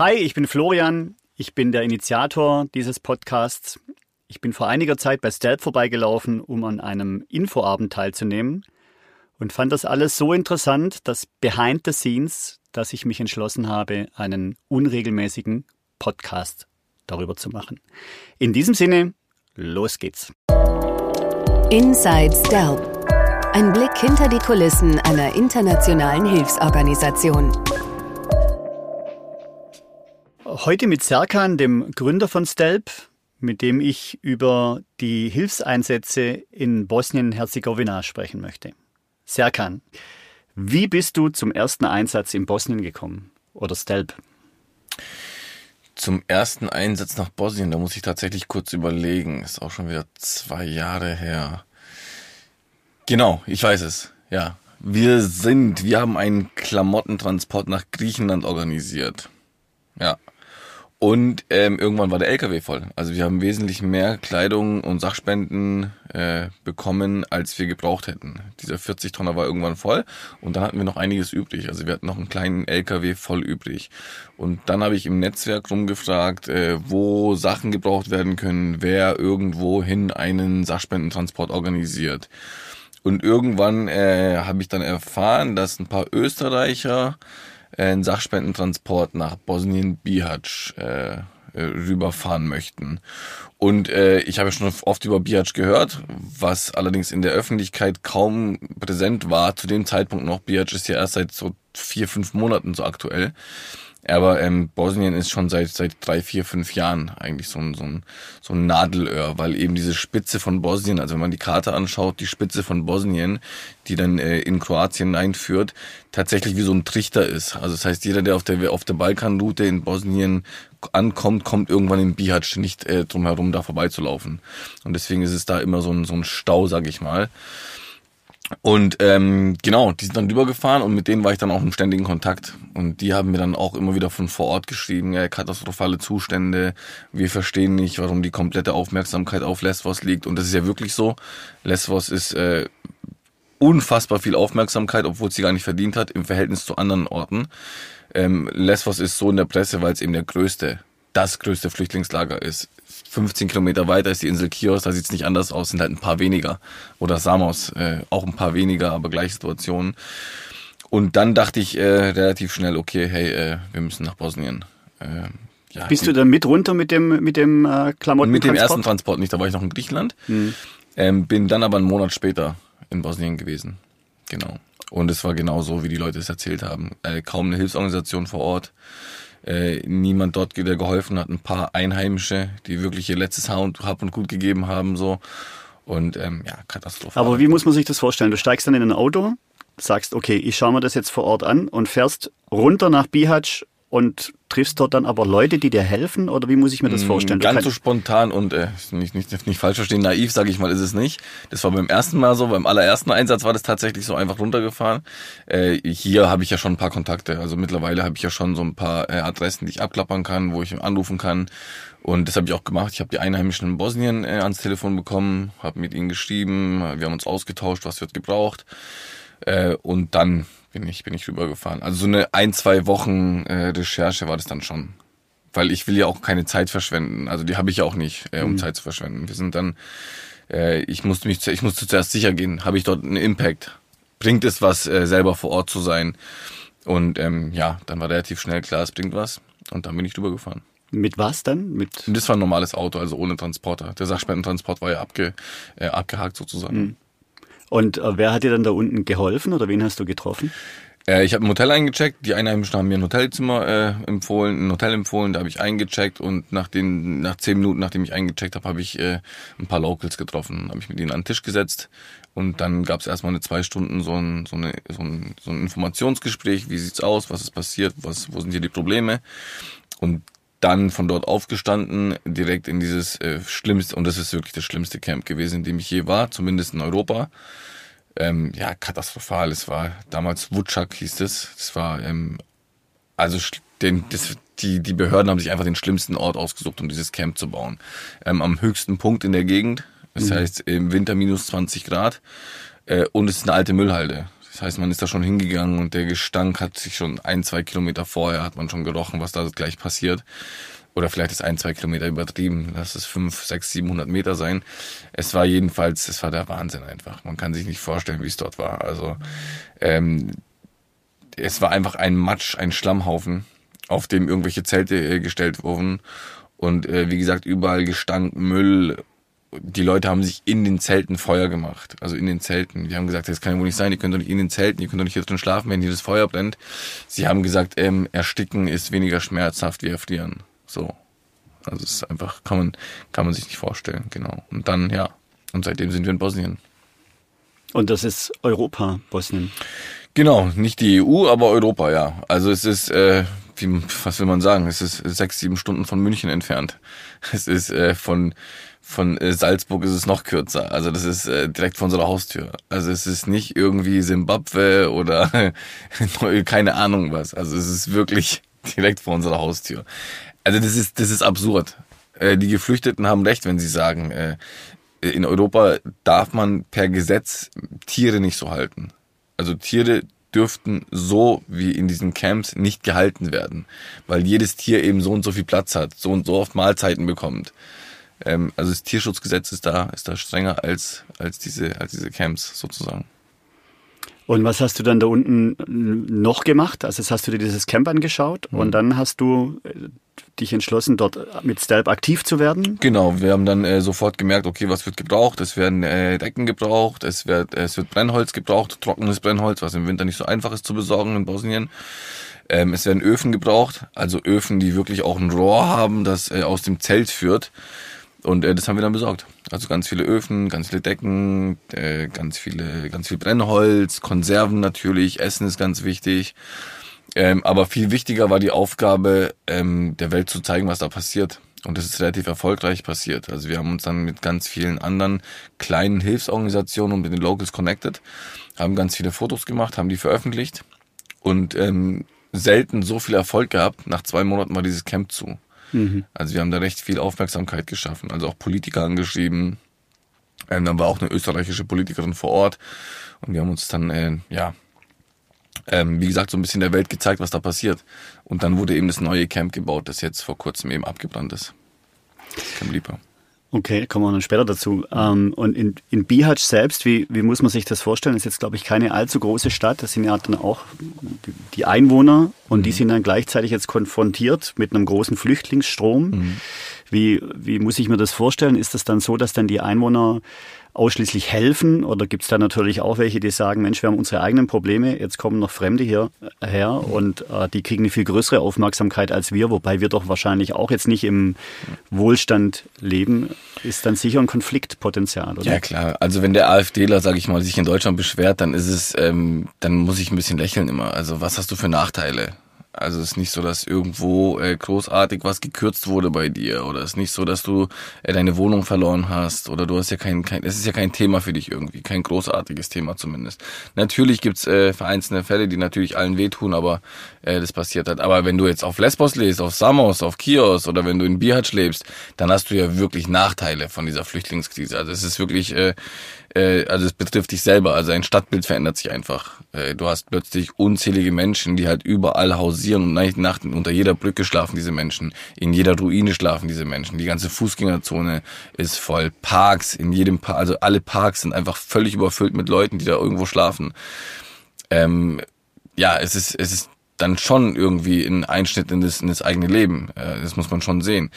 Hi, ich bin Florian. Ich bin der Initiator dieses Podcasts. Ich bin vor einiger Zeit bei Stealth vorbeigelaufen, um an einem Infoabend teilzunehmen und fand das alles so interessant, das Behind the Scenes, dass ich mich entschlossen habe, einen unregelmäßigen Podcast darüber zu machen. In diesem Sinne, los geht's. Inside Stealth. Ein Blick hinter die Kulissen einer internationalen Hilfsorganisation. Heute mit Serkan, dem Gründer von Stelp, mit dem ich über die Hilfseinsätze in Bosnien-Herzegowina sprechen möchte. Serkan, wie bist du zum ersten Einsatz in Bosnien gekommen? Oder Stelp? Zum ersten Einsatz nach Bosnien, da muss ich tatsächlich kurz überlegen. Ist auch schon wieder zwei Jahre her. Genau, ich weiß es. Ja. Wir sind, wir haben einen Klamottentransport nach Griechenland organisiert. Ja. Und ähm, irgendwann war der LKW voll. Also wir haben wesentlich mehr Kleidung und Sachspenden äh, bekommen, als wir gebraucht hätten. Dieser 40 Tonner war irgendwann voll und dann hatten wir noch einiges übrig. Also wir hatten noch einen kleinen LKW voll übrig. Und dann habe ich im Netzwerk rumgefragt, äh, wo Sachen gebraucht werden können, wer irgendwohin einen Sachspendentransport organisiert. Und irgendwann äh, habe ich dann erfahren, dass ein paar Österreicher einen Sachspendentransport nach Bosnien-Bihac äh, äh, rüberfahren möchten. Und äh, ich habe schon oft über Bihac gehört, was allerdings in der Öffentlichkeit kaum präsent war. Zu dem Zeitpunkt noch, Bihac ist ja erst seit so vier, fünf Monaten so aktuell. Aber ähm, Bosnien ist schon seit seit drei, vier, fünf Jahren eigentlich so ein, so ein, so ein Nadelöhr, weil eben diese Spitze von Bosnien, also wenn man die Karte anschaut, die Spitze von Bosnien, die dann äh, in Kroatien einführt, tatsächlich wie so ein Trichter ist. Also das heißt, jeder, der auf der auf der Balkanroute in Bosnien ankommt, kommt irgendwann in Bihac nicht äh, drum herum, da vorbeizulaufen. Und deswegen ist es da immer so ein, so ein Stau, sag ich mal. Und ähm, genau, die sind dann rübergefahren und mit denen war ich dann auch im ständigen Kontakt. Und die haben mir dann auch immer wieder von vor Ort geschrieben, ja, katastrophale Zustände, wir verstehen nicht, warum die komplette Aufmerksamkeit auf Lesvos liegt. Und das ist ja wirklich so. Lesvos ist äh, unfassbar viel Aufmerksamkeit, obwohl sie gar nicht verdient hat, im Verhältnis zu anderen Orten. Ähm, Lesvos ist so in der Presse, weil es eben der größte, das größte Flüchtlingslager ist. 15 Kilometer weiter ist die Insel Chios, da sieht's nicht anders aus, sind halt ein paar weniger. Oder Samos, äh, auch ein paar weniger, aber gleiche Situationen. Und dann dachte ich äh, relativ schnell, okay, hey, äh, wir müssen nach Bosnien. Äh, ja, Bist du dann mit runter mit dem mit dem äh, Klamotten? Mit dem ersten Transport nicht, da war ich noch in Griechenland. Mhm. Ähm, bin dann aber einen Monat später in Bosnien gewesen. Genau. Und es war genau so, wie die Leute es erzählt haben. Äh, kaum eine Hilfsorganisation vor Ort äh, niemand dort, der geholfen hat, ein paar Einheimische, die wirklich ihr letztes Hab und Gut gegeben haben, so. Und ähm, ja, katastrophal. Aber wie muss man sich das vorstellen? Du steigst dann in ein Auto, sagst, okay, ich schaue mir das jetzt vor Ort an und fährst runter nach Bihac und triffst dort dann aber Leute, die dir helfen? Oder wie muss ich mir das mm, vorstellen? Ganz so spontan und äh, nicht, nicht, nicht falsch verstehen, naiv, sage ich mal, ist es nicht. Das war beim ersten Mal so, beim allerersten Einsatz war das tatsächlich so einfach runtergefahren. Äh, hier habe ich ja schon ein paar Kontakte. Also mittlerweile habe ich ja schon so ein paar äh, Adressen, die ich abklappern kann, wo ich anrufen kann. Und das habe ich auch gemacht. Ich habe die Einheimischen in Bosnien äh, ans Telefon bekommen, habe mit ihnen geschrieben, wir haben uns ausgetauscht, was wird gebraucht. Äh, und dann bin ich, bin ich rübergefahren. Also so eine ein, zwei Wochen äh, Recherche war das dann schon. Weil ich will ja auch keine Zeit verschwenden. Also die habe ich ja auch nicht, äh, um mhm. Zeit zu verschwenden. Wir sind dann, äh, ich musste mich, ich musste zuerst sicher gehen, habe ich dort einen Impact? Bringt es was, äh, selber vor Ort zu sein? Und ähm, ja, dann war relativ schnell klar, es bringt was. Und dann bin ich rübergefahren. Mit was dann? Mit das war ein normales Auto, also ohne Transporter. Der Sachspendentransport war ja abge, äh, abgehakt sozusagen. Mhm. Und äh, wer hat dir dann da unten geholfen oder wen hast du getroffen? Äh, ich habe ein Hotel eingecheckt. Die Einheimischen haben mir ein Hotelzimmer äh, empfohlen, ein Hotel empfohlen. Da habe ich eingecheckt und nach den nach zehn Minuten, nachdem ich eingecheckt habe, habe ich äh, ein paar Locals getroffen. Habe ich mit ihnen an den Tisch gesetzt und dann gab es erstmal eine zwei Stunden so ein, so, eine, so, ein, so ein Informationsgespräch. Wie sieht's aus? Was ist passiert? Was wo sind hier die Probleme? Und dann von dort aufgestanden, direkt in dieses äh, schlimmste, und das ist wirklich das schlimmste Camp gewesen, in dem ich je war, zumindest in Europa. Ähm, ja, katastrophal. Es war damals Wutschak hieß es. Es war, ähm, also den, das, die, die Behörden haben sich einfach den schlimmsten Ort ausgesucht, um dieses Camp zu bauen. Ähm, am höchsten Punkt in der Gegend. Das mhm. heißt, im Winter minus 20 Grad. Äh, und es ist eine alte Müllhalde. Das heißt, man ist da schon hingegangen und der Gestank hat sich schon ein, zwei Kilometer vorher hat man schon gerochen, was da gleich passiert. Oder vielleicht ist ein, zwei Kilometer übertrieben. Lass es fünf, sechs, siebenhundert Meter sein. Es war jedenfalls, es war der Wahnsinn einfach. Man kann sich nicht vorstellen, wie es dort war. Also ähm, es war einfach ein Matsch, ein Schlammhaufen, auf dem irgendwelche Zelte äh, gestellt wurden. Und äh, wie gesagt, überall Gestank, Müll die Leute haben sich in den Zelten Feuer gemacht. Also in den Zelten. Die haben gesagt, das kann ja wohl nicht sein, ihr könnt doch nicht in den Zelten, ihr könnt doch nicht hier drin schlafen, wenn hier das Feuer brennt. Sie haben gesagt, ähm, ersticken ist weniger schmerzhaft wie erfrieren. So. Also es ist einfach, kann man, kann man sich nicht vorstellen, genau. Und dann, ja. Und seitdem sind wir in Bosnien. Und das ist Europa, Bosnien. Genau, nicht die EU, aber Europa, ja. Also es ist, äh, wie, was will man sagen, es ist sechs, sieben Stunden von München entfernt. Es ist äh, von von äh, Salzburg ist es noch kürzer. Also das ist äh, direkt vor unserer Haustür. Also es ist nicht irgendwie Simbabwe oder keine Ahnung was. Also es ist wirklich direkt vor unserer Haustür. Also das ist das ist absurd. Äh, die Geflüchteten haben recht, wenn sie sagen, äh, in Europa darf man per Gesetz Tiere nicht so halten. Also Tiere dürften so wie in diesen Camps nicht gehalten werden, weil jedes Tier eben so und so viel Platz hat, so und so oft Mahlzeiten bekommt. Ähm, also das Tierschutzgesetz ist da, ist da strenger als, als, diese, als diese Camps sozusagen. Und was hast du dann da unten noch gemacht? Also hast du dir dieses Camp angeschaut mhm. und dann hast du äh, dich entschlossen, dort mit Stelp aktiv zu werden? Genau, wir haben dann äh, sofort gemerkt, okay, was wird gebraucht? Es werden äh, Decken gebraucht, es wird, es wird Brennholz gebraucht, trockenes Brennholz, was im Winter nicht so einfach ist zu besorgen in Bosnien. Ähm, es werden Öfen gebraucht, also Öfen, die wirklich auch ein Rohr haben, das äh, aus dem Zelt führt. Und äh, das haben wir dann besorgt. Also ganz viele Öfen, ganz viele Decken, äh, ganz viele, ganz viel Brennholz, Konserven natürlich, Essen ist ganz wichtig. Ähm, aber viel wichtiger war die Aufgabe, ähm, der Welt zu zeigen, was da passiert. Und das ist relativ erfolgreich passiert. Also wir haben uns dann mit ganz vielen anderen kleinen Hilfsorganisationen und mit den Locals connected, haben ganz viele Fotos gemacht, haben die veröffentlicht und ähm, selten so viel Erfolg gehabt. Nach zwei Monaten war dieses Camp zu. Mhm. Also wir haben da recht viel Aufmerksamkeit geschaffen, also auch Politiker angeschrieben. Ähm, dann war auch eine österreichische Politikerin vor Ort und wir haben uns dann, äh, ja, ähm, wie gesagt, so ein bisschen der Welt gezeigt, was da passiert. Und dann wurde eben das neue Camp gebaut, das jetzt vor kurzem eben abgebrannt ist. Camp Lieper. Okay, kommen wir dann später dazu. Ähm, und in, in Bihać selbst, wie, wie muss man sich das vorstellen? Das ist jetzt, glaube ich, keine allzu große Stadt. Das sind ja dann auch die Einwohner und mhm. die sind dann gleichzeitig jetzt konfrontiert mit einem großen Flüchtlingsstrom. Mhm. Wie, wie muss ich mir das vorstellen? Ist das dann so, dass dann die Einwohner ausschließlich helfen? Oder gibt es da natürlich auch welche, die sagen, Mensch, wir haben unsere eigenen Probleme, jetzt kommen noch Fremde hierher und äh, die kriegen eine viel größere Aufmerksamkeit als wir, wobei wir doch wahrscheinlich auch jetzt nicht im Wohlstand leben, ist dann sicher ein Konfliktpotenzial, oder? Ja klar, also wenn der AfDler, sage ich mal, sich in Deutschland beschwert, dann ist es, ähm, dann muss ich ein bisschen lächeln immer. Also was hast du für Nachteile? Also es ist nicht so, dass irgendwo äh, großartig was gekürzt wurde bei dir oder es ist nicht so, dass du äh, deine Wohnung verloren hast oder du hast ja kein, kein es ist ja kein Thema für dich irgendwie, kein großartiges Thema zumindest. Natürlich gibt's äh, vereinzelte Fälle, die natürlich allen wehtun, aber äh, das passiert halt. Aber wenn du jetzt auf Lesbos lebst, auf Samos, auf Kios oder wenn du in Bihać lebst, dann hast du ja wirklich Nachteile von dieser Flüchtlingskrise. Also es ist wirklich äh, äh, also es betrifft dich selber, also ein Stadtbild verändert sich einfach. Äh, du hast plötzlich unzählige Menschen, die halt überall hausieren und Nacht, Nacht unter jeder Brücke schlafen diese Menschen, in jeder Ruine schlafen diese Menschen, die ganze Fußgängerzone ist voll, Parks, in jedem Park, also alle Parks sind einfach völlig überfüllt mit Leuten, die da irgendwo schlafen. Ähm, ja, es ist, es ist dann schon irgendwie ein Einschnitt in das, in das eigene Leben. Äh, das muss man schon sehen.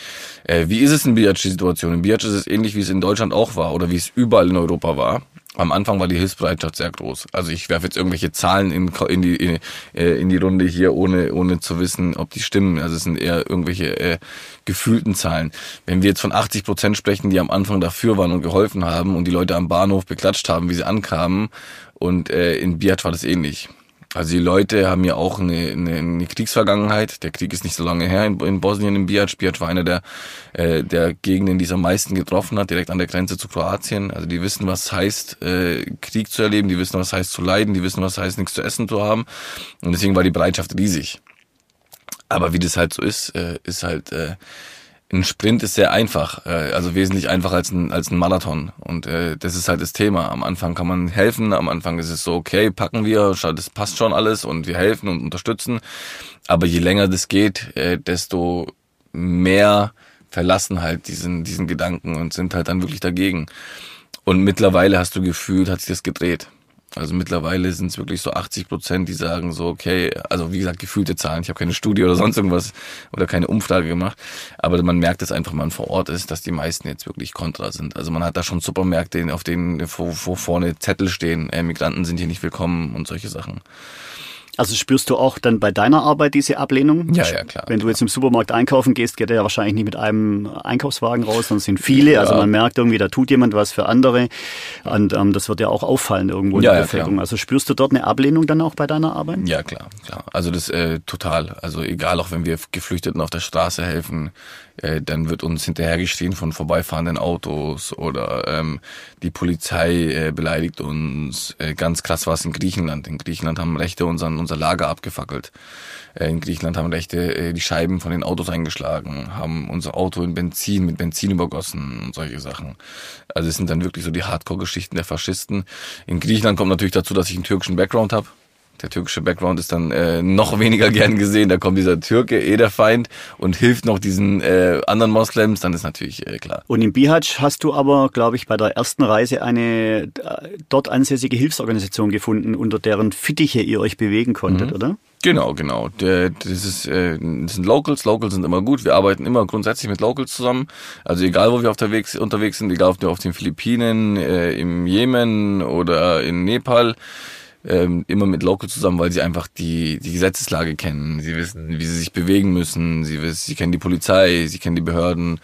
Äh, wie ist es in Biatch-Situation? In Biatch ist es ähnlich, wie es in Deutschland auch war oder wie es überall in Europa war. Am Anfang war die Hilfsbereitschaft sehr groß. Also ich werfe jetzt irgendwelche Zahlen in, in, die, in, äh, in die Runde hier, ohne, ohne zu wissen, ob die stimmen. Also es sind eher irgendwelche äh, gefühlten Zahlen. Wenn wir jetzt von 80 Prozent sprechen, die am Anfang dafür waren und geholfen haben und die Leute am Bahnhof beklatscht haben, wie sie ankamen, und äh, in Biatch war das ähnlich. Also die Leute haben ja auch eine, eine, eine Kriegsvergangenheit. Der Krieg ist nicht so lange her in, in Bosnien, in Biac. Biac war einer der, äh, der Gegenden, die es am meisten getroffen hat, direkt an der Grenze zu Kroatien. Also die wissen, was heißt, äh, Krieg zu erleben, die wissen, was heißt zu leiden, die wissen, was heißt, nichts zu essen zu haben. Und deswegen war die Bereitschaft riesig. Aber wie das halt so ist, äh, ist halt... Äh, ein Sprint ist sehr einfach, äh, also wesentlich einfacher als ein, als ein Marathon. Und äh, das ist halt das Thema. Am Anfang kann man helfen, am Anfang ist es so, okay, packen wir, das passt schon alles und wir helfen und unterstützen. Aber je länger das geht, äh, desto mehr verlassen halt diesen, diesen Gedanken und sind halt dann wirklich dagegen. Und mittlerweile hast du gefühlt, hat sich das gedreht. Also mittlerweile sind es wirklich so 80 Prozent, die sagen so, okay, also wie gesagt, gefühlte Zahlen. Ich habe keine Studie oder sonst irgendwas oder keine Umfrage gemacht. Aber man merkt es einfach, wenn man vor Ort ist, dass die meisten jetzt wirklich kontra sind. Also man hat da schon Supermärkte, auf denen wo, wo vorne Zettel stehen, äh, Migranten sind hier nicht willkommen und solche Sachen. Also spürst du auch dann bei deiner Arbeit diese Ablehnung? Ja, ja, klar. Wenn du jetzt im Supermarkt einkaufen gehst, geht er ja wahrscheinlich nicht mit einem Einkaufswagen raus, sondern es sind viele. Also ja. Also man merkt irgendwie, da tut jemand was für andere. Und ähm, das wird ja auch auffallen irgendwo in ja, der Bevölkerung. Ja, also spürst du dort eine Ablehnung dann auch bei deiner Arbeit? Ja, klar, klar. Also das äh, total. Also egal, auch wenn wir Geflüchteten auf der Straße helfen, äh, dann wird uns hinterhergestehen von vorbeifahrenden Autos oder ähm, die Polizei äh, beleidigt uns. Äh, ganz krass war es in Griechenland. In Griechenland haben Rechte unseren, unser Lager abgefackelt. Äh, in Griechenland haben Rechte äh, die Scheiben von den Autos eingeschlagen, haben unser Auto in Benzin, mit Benzin übergossen und solche Sachen. Also es sind dann wirklich so die Hardcore-Geschichten der Faschisten. In Griechenland kommt natürlich dazu, dass ich einen türkischen Background habe der türkische Background ist dann äh, noch weniger gern gesehen. Da kommt dieser Türke, eh der Feind, und hilft noch diesen äh, anderen Moslems, dann ist natürlich äh, klar. Und in Bihać hast du aber, glaube ich, bei der ersten Reise eine äh, dort ansässige Hilfsorganisation gefunden, unter deren Fittiche ihr euch bewegen konntet, mhm. oder? Genau, genau. Das, ist, äh, das sind Locals. Locals sind immer gut. Wir arbeiten immer grundsätzlich mit Locals zusammen. Also egal, wo wir auf der Weg, unterwegs sind, egal ob wir auf den Philippinen, äh, im Jemen oder in Nepal ähm, immer mit Local zusammen, weil sie einfach die, die Gesetzeslage kennen. Sie wissen, wie sie sich bewegen müssen. Sie wissen, sie kennen die Polizei, sie kennen die Behörden.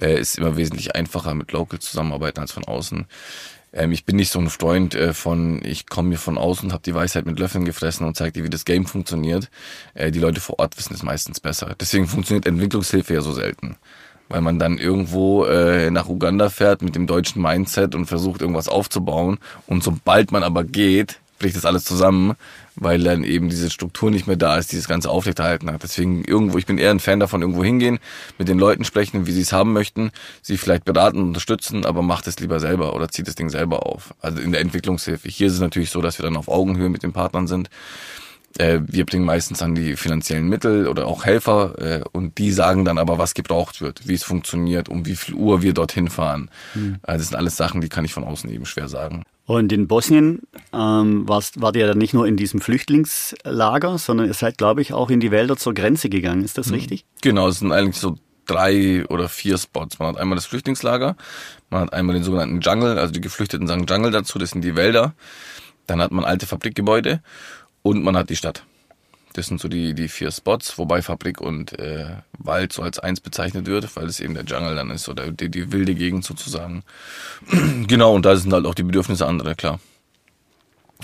Äh, ist immer wesentlich einfacher mit Local zusammenarbeiten als von außen. Ähm, ich bin nicht so ein Freund äh, von, ich komme mir von außen und habe die Weisheit mit Löffeln gefressen und zeige dir, wie das Game funktioniert. Äh, die Leute vor Ort wissen es meistens besser. Deswegen funktioniert Entwicklungshilfe ja so selten weil man dann irgendwo äh, nach Uganda fährt mit dem deutschen Mindset und versucht irgendwas aufzubauen und sobald man aber geht, bricht das alles zusammen, weil dann eben diese Struktur nicht mehr da ist, dieses ganze aufrechterhalten hat. Deswegen irgendwo, ich bin eher ein Fan davon, irgendwo hingehen, mit den Leuten sprechen, wie sie es haben möchten, sie vielleicht beraten und unterstützen, aber macht es lieber selber oder zieht das Ding selber auf. Also in der Entwicklungshilfe. Hier ist es natürlich so, dass wir dann auf Augenhöhe mit den Partnern sind. Äh, wir bringen meistens an die finanziellen Mittel oder auch Helfer äh, und die sagen dann aber, was gebraucht wird, wie es funktioniert, um wie viel Uhr wir dorthin fahren. Mhm. das sind alles Sachen, die kann ich von außen eben schwer sagen. Und in Bosnien ähm, warst, wart ihr ja nicht nur in diesem Flüchtlingslager, sondern ihr seid, glaube ich, auch in die Wälder zur Grenze gegangen. Ist das mhm. richtig? Genau, es sind eigentlich so drei oder vier Spots. Man hat einmal das Flüchtlingslager, man hat einmal den sogenannten Jungle, also die Geflüchteten sagen Jungle dazu, das sind die Wälder. Dann hat man alte Fabrikgebäude und man hat die Stadt. Das sind so die, die vier Spots, wobei Fabrik und äh, Wald so als eins bezeichnet wird, weil es eben der Jungle dann ist oder die, die wilde Gegend sozusagen. genau, und da sind halt auch die Bedürfnisse andere, klar.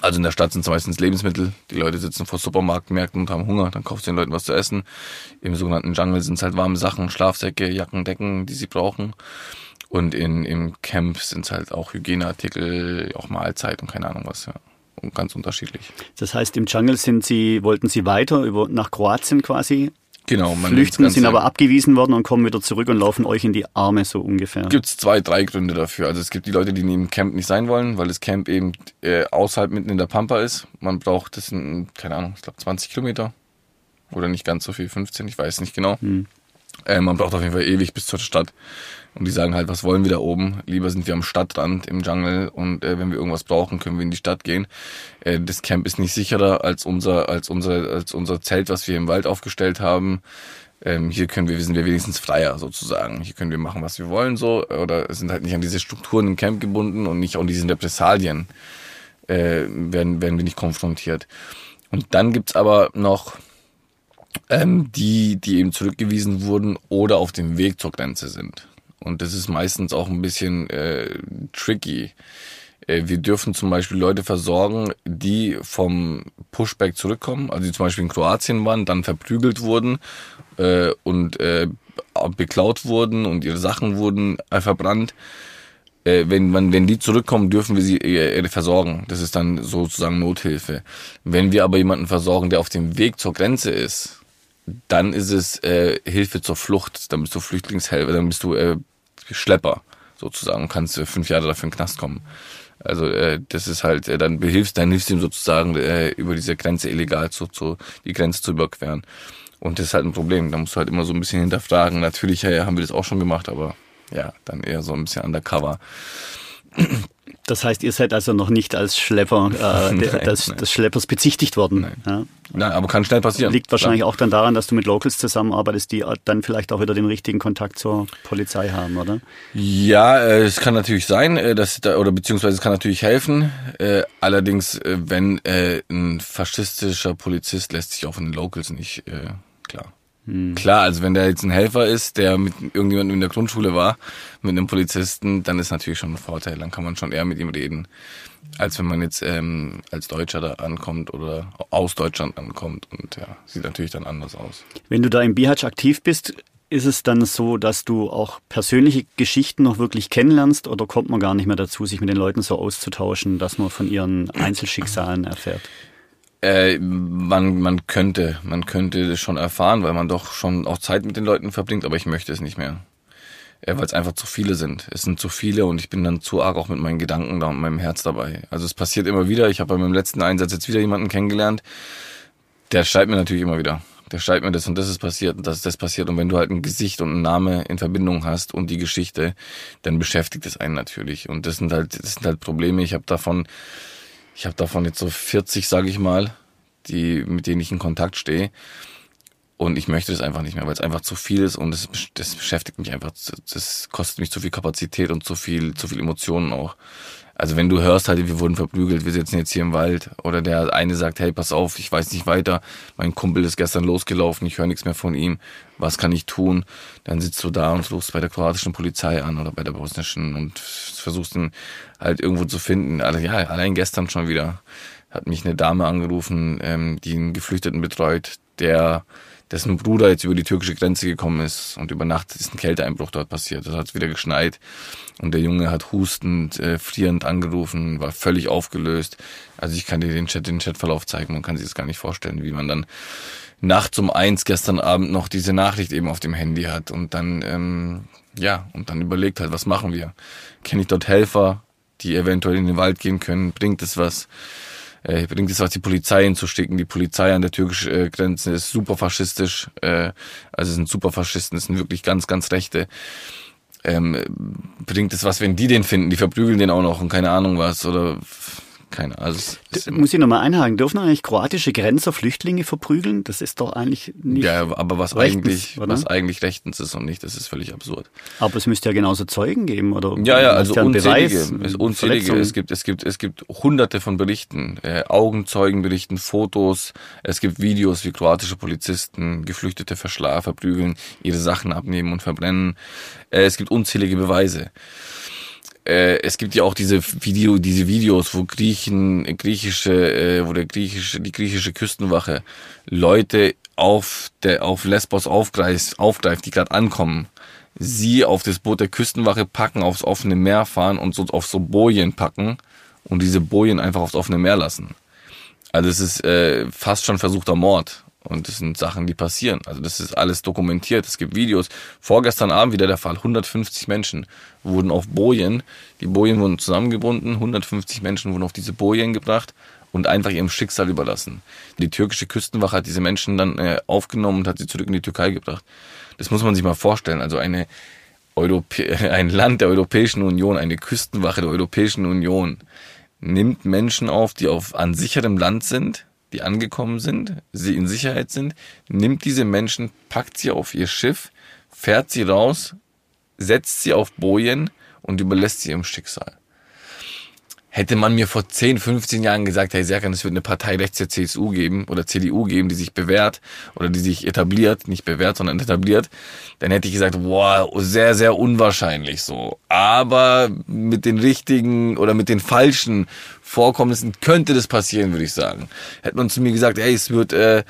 Also in der Stadt sind es meistens Lebensmittel. Die Leute sitzen vor Supermarktmärkten und haben Hunger, dann kaufst du den Leuten was zu essen. Im sogenannten Jungle sind es halt warme Sachen, Schlafsäcke, Jacken, Decken, die sie brauchen. Und in, im Camp sind es halt auch Hygieneartikel, auch Mahlzeit und keine Ahnung was, ja ganz unterschiedlich. Das heißt, im Jungle sind Sie, wollten Sie weiter über, nach Kroatien quasi Genau, man flüchten, sind aber abgewiesen worden und kommen wieder zurück und laufen euch in die Arme so ungefähr. Gibt es zwei, drei Gründe dafür. Also es gibt die Leute, die neben Camp nicht sein wollen, weil das Camp eben äh, außerhalb mitten in der Pampa ist. Man braucht, das sind, keine Ahnung, ich glaube 20 Kilometer oder nicht ganz so viel, 15, ich weiß nicht genau. Hm. Äh, man braucht auf jeden Fall ewig bis zur Stadt. Und die sagen halt, was wollen wir da oben? Lieber sind wir am Stadtrand im Jungle und äh, wenn wir irgendwas brauchen, können wir in die Stadt gehen. Äh, das Camp ist nicht sicherer als unser, als unser, als unser Zelt, was wir im Wald aufgestellt haben. Ähm, hier können wir, sind wir wenigstens freier sozusagen. Hier können wir machen, was wir wollen so oder sind halt nicht an diese Strukturen im Camp gebunden und nicht an diesen Repressalien äh, werden, werden wir nicht konfrontiert. Und dann gibt's aber noch ähm, die, die eben zurückgewiesen wurden oder auf dem Weg zur Grenze sind. Und das ist meistens auch ein bisschen äh, tricky. Äh, wir dürfen zum Beispiel Leute versorgen, die vom Pushback zurückkommen, also die zum Beispiel in Kroatien waren, dann verprügelt wurden äh, und äh, beklaut wurden und ihre Sachen wurden äh, verbrannt. Äh, wenn, man, wenn die zurückkommen, dürfen wir sie äh, versorgen. Das ist dann sozusagen Nothilfe. Wenn wir aber jemanden versorgen, der auf dem Weg zur Grenze ist, dann ist es äh, Hilfe zur Flucht, dann bist du Flüchtlingshelfer, dann bist du äh, Schlepper sozusagen und kannst äh, fünf Jahre dafür in den Knast kommen. Also äh, das ist halt, äh, dann behilfst, dann hilfst du ihm sozusagen äh, über diese Grenze illegal zu, zu die Grenze zu überqueren. Und das ist halt ein Problem. Da musst du halt immer so ein bisschen hinterfragen. Natürlich ja, haben wir das auch schon gemacht, aber ja, dann eher so ein bisschen undercover. Das heißt, ihr seid also noch nicht als Schlepper äh, nein, des, des, Schleppers bezichtigt worden. Nein. Ja? nein, aber kann schnell passieren. Liegt wahrscheinlich auch dann daran, dass du mit Locals zusammenarbeitest, die dann vielleicht auch wieder den richtigen Kontakt zur Polizei haben, oder? Ja, äh, es kann natürlich sein, äh, dass da, oder beziehungsweise es kann natürlich helfen. Äh, allerdings, äh, wenn äh, ein faschistischer Polizist lässt sich auch von den Locals nicht äh. Hm. Klar, also wenn der jetzt ein Helfer ist, der mit irgendjemandem in der Grundschule war, mit einem Polizisten, dann ist natürlich schon ein Vorteil. Dann kann man schon eher mit ihm reden, als wenn man jetzt ähm, als Deutscher da ankommt oder aus Deutschland ankommt. Und ja, sieht natürlich dann anders aus. Wenn du da im Bihać aktiv bist, ist es dann so, dass du auch persönliche Geschichten noch wirklich kennenlernst oder kommt man gar nicht mehr dazu, sich mit den Leuten so auszutauschen, dass man von ihren Einzelschicksalen erfährt? Äh, man, man könnte, man könnte das schon erfahren, weil man doch schon auch Zeit mit den Leuten verbringt, aber ich möchte es nicht mehr. Äh, weil es einfach zu viele sind. Es sind zu viele und ich bin dann zu arg auch mit meinen Gedanken da und meinem Herz dabei. Also es passiert immer wieder. Ich habe bei meinem letzten Einsatz jetzt wieder jemanden kennengelernt. Der schreibt mir natürlich immer wieder. Der schreibt mir das und das ist passiert und das ist das passiert. Und wenn du halt ein Gesicht und einen Name in Verbindung hast und die Geschichte, dann beschäftigt es einen natürlich. Und das sind halt, das sind halt Probleme. Ich habe davon ich habe davon jetzt so 40, sage ich mal, die, mit denen ich in Kontakt stehe. Und ich möchte das einfach nicht mehr, weil es einfach zu viel ist und das, das beschäftigt mich einfach. Das kostet mich zu viel Kapazität und zu viel, zu viel Emotionen auch. Also wenn du hörst halt, wir wurden verprügelt, wir sitzen jetzt hier im Wald oder der eine sagt, hey, pass auf, ich weiß nicht weiter, mein Kumpel ist gestern losgelaufen, ich höre nichts mehr von ihm, was kann ich tun? Dann sitzt du da und rufst bei der kroatischen Polizei an oder bei der bosnischen und versuchst ihn halt irgendwo zu finden. Also, ja, allein gestern schon wieder hat mich eine Dame angerufen, ähm, die einen Geflüchteten betreut, der dessen Bruder jetzt über die türkische Grenze gekommen ist und über Nacht ist ein Kälteeinbruch dort passiert. Es hat wieder geschneit und der Junge hat hustend, äh, frierend angerufen, war völlig aufgelöst. Also ich kann dir den Chat, den Chatverlauf zeigen, man kann sich das gar nicht vorstellen, wie man dann nachts um eins gestern Abend noch diese Nachricht eben auf dem Handy hat und dann, ähm, ja, und dann überlegt halt, was machen wir? Kenne ich dort Helfer, die eventuell in den Wald gehen können? Bringt es was? äh, bringt es was, die Polizei hinzusticken. Die Polizei an der türkischen äh, Grenze ist super faschistisch. Äh, also sind super Faschisten, sind wirklich ganz, ganz Rechte. Ähm, bringt es was, wenn die den finden? Die verprügeln den auch noch und keine Ahnung was. Oder keine Ahnung. Also muss ich nochmal einhaken, dürfen eigentlich kroatische Grenzer Flüchtlinge verprügeln? Das ist doch eigentlich nicht. Ja, aber was rechtens, eigentlich, oder? was eigentlich rechtens ist und nicht, das ist völlig absurd. Aber es müsste ja genauso Zeugen geben, oder? Ja, ja, also unzählige, Beweis, unzählige. Es gibt, es gibt, es gibt hunderte von Berichten, äh, Augenzeugenberichten, Fotos, es gibt Videos, wie kroatische Polizisten Geflüchtete verschlafen, verprügeln, ihre Sachen abnehmen und verbrennen. Äh, es gibt unzählige Beweise äh, es gibt ja auch diese Video, diese Videos, wo Griechen, griechische, äh, wo der griechische, die griechische Küstenwache Leute auf der auf Lesbos aufgreift, aufgreift die gerade ankommen, sie auf das Boot der Küstenwache packen, aufs offene Meer fahren und so auf so Bojen packen und diese Bojen einfach aufs offene Meer lassen. Also es ist äh, fast schon versuchter Mord. Und das sind Sachen, die passieren. Also das ist alles dokumentiert. Es gibt Videos. Vorgestern Abend wieder der Fall. 150 Menschen wurden auf Bojen, die Bojen wurden zusammengebunden, 150 Menschen wurden auf diese Bojen gebracht und einfach ihrem Schicksal überlassen. Die türkische Küstenwache hat diese Menschen dann äh, aufgenommen und hat sie zurück in die Türkei gebracht. Das muss man sich mal vorstellen. Also eine Europä ein Land der Europäischen Union, eine Küstenwache der Europäischen Union nimmt Menschen auf, die auf an sicherem Land sind, die angekommen sind, sie in Sicherheit sind, nimmt diese Menschen, packt sie auf ihr Schiff, fährt sie raus, setzt sie auf Bojen und überlässt sie ihrem Schicksal. Hätte man mir vor 10, 15 Jahren gesagt, hey Serkan, es wird eine Partei rechts der CSU geben oder CDU geben, die sich bewährt oder die sich etabliert, nicht bewährt, sondern etabliert, dann hätte ich gesagt, boah, sehr, sehr unwahrscheinlich so. Aber mit den richtigen oder mit den falschen Vorkommnissen könnte das passieren, würde ich sagen. Hätte man zu mir gesagt, hey, es wird äh,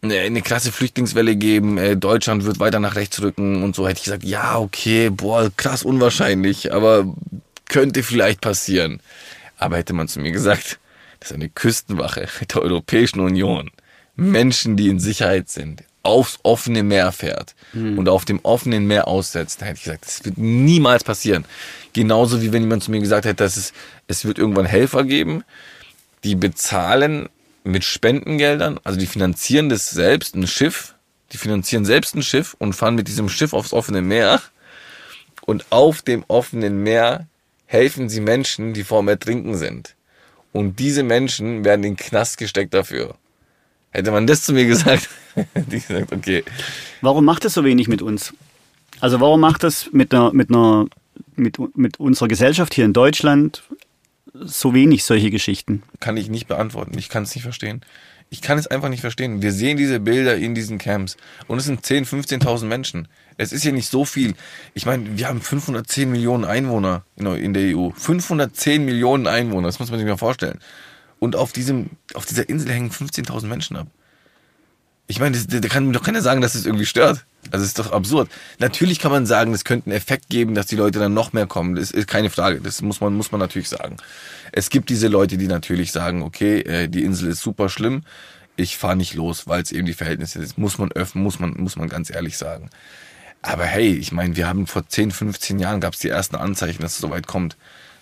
eine krasse Flüchtlingswelle geben, äh, Deutschland wird weiter nach rechts rücken und so, hätte ich gesagt, ja, okay, boah, krass unwahrscheinlich, aber könnte vielleicht passieren. Aber hätte man zu mir gesagt, das ist eine Küstenwache der Europäischen Union, Menschen, die in Sicherheit sind, aufs offene Meer fährt Hm. und auf dem offenen Meer aussetzt, dann hätte ich gesagt, das wird niemals passieren. Genauso wie wenn jemand zu mir gesagt hätte, dass es, es wird irgendwann Helfer geben, die bezahlen mit Spendengeldern, also die finanzieren das selbst, ein Schiff, die finanzieren selbst ein Schiff und fahren mit diesem Schiff aufs offene Meer und auf dem offenen Meer helfen sie Menschen, die vor dem Ertrinken sind. Und diese Menschen werden in den Knast gesteckt dafür. Hätte man das zu mir gesagt, hätte ich gesagt, okay. Warum macht es so wenig mit uns? Also warum macht es mit einer, mit einer, mit, mit unserer Gesellschaft hier in Deutschland so wenig solche Geschichten? Kann ich nicht beantworten. Ich kann es nicht verstehen. Ich kann es einfach nicht verstehen. Wir sehen diese Bilder in diesen Camps und es sind 10, 15.000 Menschen. Es ist ja nicht so viel. Ich meine, wir haben 510 Millionen Einwohner in der- EU. 510 Millionen Einwohner, das muss man sich mal vorstellen. Und auf diesem, auf dieser Insel hängen 15.000 Menschen ab. Ich meine, das- da kann mir doch keiner sagen, dass es irgendwie stört. Also es ist doch absurd. Natürlich kann man sagen, es könnte einen Effekt geben, dass die Leute dann noch mehr kommen. Das ist keine Frage. Das muss man, muss man natürlich sagen. Es gibt diese Leute, die natürlich sagen, okay, äh, die Insel ist super schlimm. Ich fahre nicht los, weil es eben die Verhältnisse ist. Muss man öffnen, muss man, muss man ganz ehrlich sagen. Aber hey, ich meine, wir haben vor 10, 15 Jahren gab es die ersten Anzeichen, dass es soweit kommt.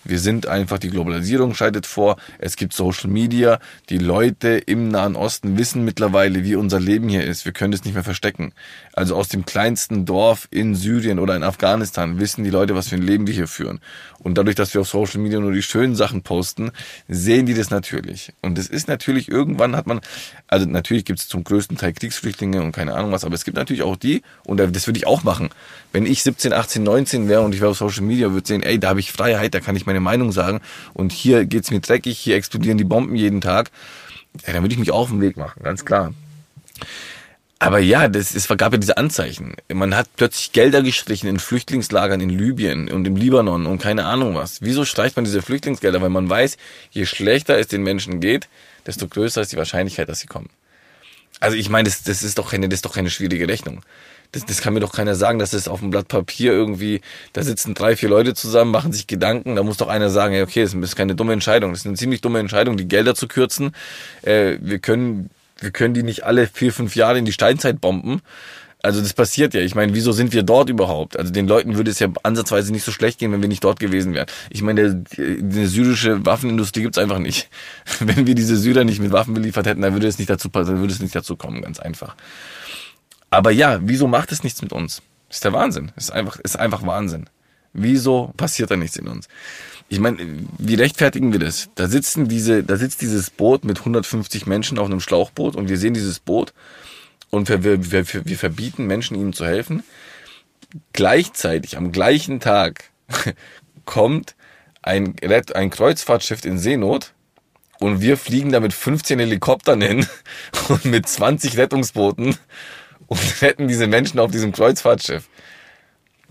Wir sind einfach, die Globalisierung schreitet vor, es gibt Social Media, die Leute im Nahen Osten wissen mittlerweile, wie unser Leben hier ist. Wir können es nicht mehr verstecken. Also aus dem kleinsten Dorf in Syrien oder in Afghanistan wissen die Leute, was für ein Leben wir hier führen. Und dadurch, dass wir auf Social Media nur die schönen Sachen posten, sehen die das natürlich. Und es ist natürlich, irgendwann hat man, also natürlich gibt es zum größten Teil Kriegsflüchtlinge und keine Ahnung was, aber es gibt natürlich auch die, und das würde ich auch machen. Wenn ich 17, 18, 19 wäre und ich wäre auf Social Media, würde sehen, ey, da habe ich Freiheit, da kann ich meine Meinung sagen und hier geht's mir dreckig, hier explodieren die Bomben jeden Tag, ja, dann würde ich mich auch auf den Weg machen, ganz klar. Aber ja, das, es gab ja diese Anzeichen. Man hat plötzlich Gelder gestrichen in Flüchtlingslagern in Libyen und im Libanon und keine Ahnung was. Wieso streicht man diese Flüchtlingsgelder? Weil man weiß, je schlechter es den Menschen geht, desto größer ist die Wahrscheinlichkeit, dass sie kommen. Also ich meine, das, das ist doch keine, das ist doch keine schwierige Rechnung. Das, das kann mir doch keiner sagen, dass das auf dem Blatt Papier irgendwie, da sitzen drei, vier Leute zusammen, machen sich Gedanken, da muss doch einer sagen, okay, das ist keine dumme Entscheidung, das ist eine ziemlich dumme Entscheidung, die Gelder zu kürzen. Äh, wir können, wir können die nicht alle vier, fünf Jahre in die Steinzeit bomben. Also das passiert ja. Ich meine, wieso sind wir dort überhaupt? Also den Leuten würde es ja ansatzweise nicht so schlecht gehen, wenn wir nicht dort gewesen wären. Ich meine, die syrische Waffenindustrie gibt's einfach nicht. Wenn wir diese Syrer nicht mit Waffen beliefert hätten, dann würde es nicht dazu, dann würde es nicht dazu kommen, ganz einfach. Aber ja, wieso macht es nichts mit uns? Ist der Wahnsinn. Ist einfach, ist einfach Wahnsinn. Wieso passiert da nichts in uns? Ich meine, wie rechtfertigen wir das? Da sitzen diese, da sitzt dieses Boot mit 150 Menschen auf einem Schlauchboot und wir sehen dieses Boot und wir, wir, wir, wir verbieten Menschen, ihnen zu helfen. Gleichzeitig, am gleichen Tag, kommt ein, ein Kreuzfahrtschiff in Seenot und wir fliegen da mit 15 Helikoptern hin und mit 20 Rettungsbooten und retten diese Menschen auf diesem Kreuzfahrtschiff.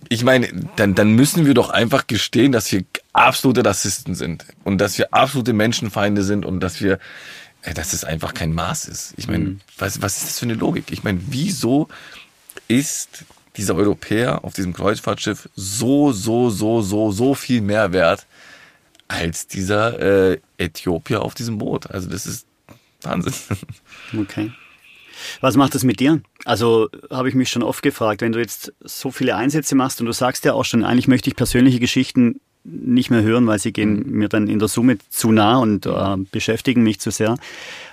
Ich meine, dann, dann müssen wir doch einfach gestehen, dass wir absolute Rassisten sind und dass wir absolute Menschenfeinde sind und dass wir, äh, dass es einfach kein Maß ist. Ich meine, was, was ist das für eine Logik? Ich meine, wieso ist dieser Europäer auf diesem Kreuzfahrtschiff so, so, so, so, so viel mehr wert als dieser äh, Äthiopier auf diesem Boot? Also das ist Wahnsinn. Okay. Was macht das mit dir? Also habe ich mich schon oft gefragt, wenn du jetzt so viele Einsätze machst und du sagst ja auch schon, eigentlich möchte ich persönliche Geschichten nicht mehr hören, weil sie gehen mir dann in der Summe zu nah und äh, beschäftigen mich zu sehr.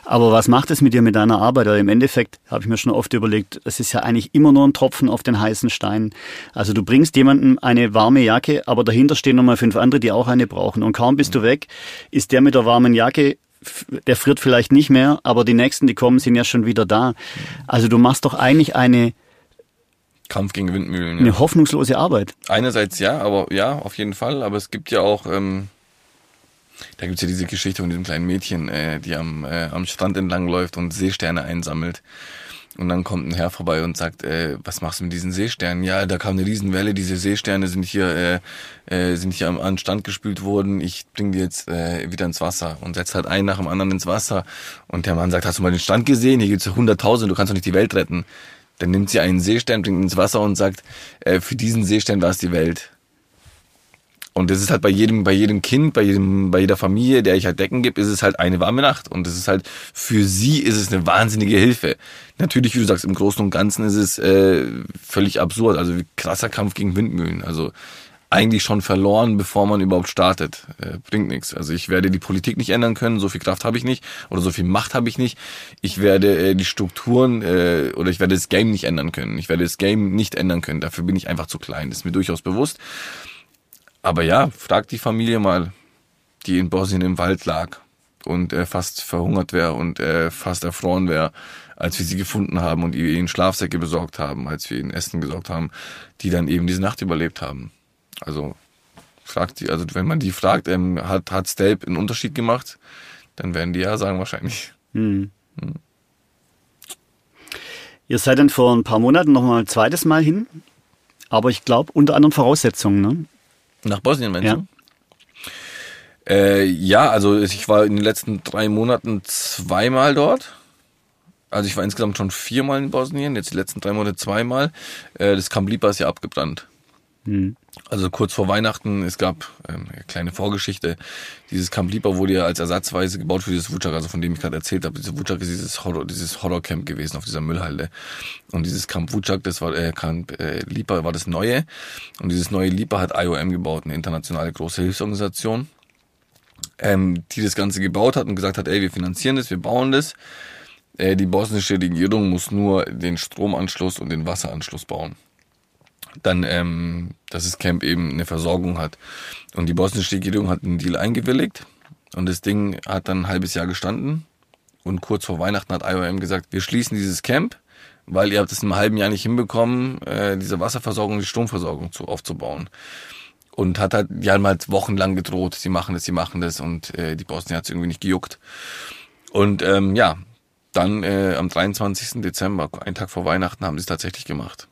Aber was macht es mit dir mit deiner Arbeit? Oder Im Endeffekt habe ich mir schon oft überlegt, es ist ja eigentlich immer nur ein Tropfen auf den heißen Stein. Also du bringst jemandem eine warme Jacke, aber dahinter stehen nochmal fünf andere, die auch eine brauchen. Und kaum bist du weg, ist der mit der warmen Jacke der friert vielleicht nicht mehr, aber die nächsten, die kommen, sind ja schon wieder da. Also du machst doch eigentlich eine, Kampf gegen Windmühlen. Ja. eine hoffnungslose Arbeit. Einerseits ja, aber ja, auf jeden Fall. Aber es gibt ja auch, ähm, da gibt's ja diese Geschichte von diesem kleinen Mädchen, äh, die am, äh, am Strand entlang läuft und Seesterne einsammelt. Und dann kommt ein Herr vorbei und sagt, äh, was machst du mit diesen Seesternen? Ja, da kam eine Riesenwelle, diese Seesterne sind hier, äh, äh, sind hier am, an den Strand gespült worden, ich bring die jetzt äh, wieder ins Wasser und setzt halt einen nach dem anderen ins Wasser. Und der Mann sagt, hast du mal den Strand gesehen? Hier gibt's ja hunderttausend, du kannst doch nicht die Welt retten. Dann nimmt sie einen Seestern, bringt ihn ins Wasser und sagt, äh, für diesen Seestern war es die Welt. Und das ist halt bei jedem, bei jedem Kind, bei jedem, bei jeder Familie, der ich halt Decken gebe, ist es halt eine warme Nacht. Und das ist halt, für sie ist es eine wahnsinnige Hilfe. Natürlich, wie du sagst, im Großen und Ganzen ist es äh, völlig absurd. Also krasser Kampf gegen Windmühlen. Also eigentlich schon verloren, bevor man überhaupt startet. Äh, bringt nichts. Also ich werde die Politik nicht ändern können, so viel Kraft habe ich nicht oder so viel Macht habe ich nicht. Ich werde äh, die Strukturen äh, oder ich werde das Game nicht ändern können. Ich werde das Game nicht ändern können. Dafür bin ich einfach zu klein. Das ist mir durchaus bewusst. Aber ja, frag die Familie mal, die in Bosnien im Wald lag und äh, fast verhungert wäre und äh, fast erfroren wäre, als wir sie gefunden haben und ihnen Schlafsäcke besorgt haben, als wir ihnen Essen gesorgt haben, die dann eben diese Nacht überlebt haben. Also fragt die, also wenn man die fragt, ähm, hat, hat Stelp einen Unterschied gemacht, dann werden die ja sagen wahrscheinlich. Hm. Hm. Ihr seid dann vor ein paar Monaten noch mal ein zweites Mal hin, aber ich glaube unter anderen Voraussetzungen, ne? Nach Bosnien, meinst ja. du? Äh, ja, also ich war in den letzten drei Monaten zweimal dort. Also ich war insgesamt schon viermal in Bosnien, jetzt die letzten drei Monate zweimal. Äh, das Kamblipa ist ja abgebrannt. Mhm. Also kurz vor Weihnachten, es gab ähm, eine kleine Vorgeschichte. Dieses Camp Lipa wurde ja als ersatzweise gebaut für dieses Wutschak, also von dem ich gerade erzählt habe. Dieses Wutschak ist dieses Horror, dieses Horrorcamp gewesen auf dieser Müllhalde. Und dieses Camp Wutschak, das war äh, Camp äh, Lipa war das neue. Und dieses neue Lipa hat IOM gebaut, eine internationale große Hilfsorganisation, ähm, die das Ganze gebaut hat und gesagt hat, ey, wir finanzieren das, wir bauen das. Äh, die bosnische Regierung muss nur den Stromanschluss und den Wasseranschluss bauen dann, ähm, dass das Camp eben eine Versorgung hat. Und die bosnische Regierung hat einen Deal eingewilligt und das Ding hat dann ein halbes Jahr gestanden. Und kurz vor Weihnachten hat IOM gesagt, wir schließen dieses Camp, weil ihr habt es in einem halben Jahr nicht hinbekommen, äh, diese Wasserversorgung, die Stromversorgung zu, aufzubauen. Und hat halt, die haben halt wochenlang gedroht, sie machen das, sie machen das und äh, die Bosnien hat es irgendwie nicht gejuckt. Und ähm, ja, dann äh, am 23. Dezember, einen Tag vor Weihnachten, haben sie es tatsächlich gemacht.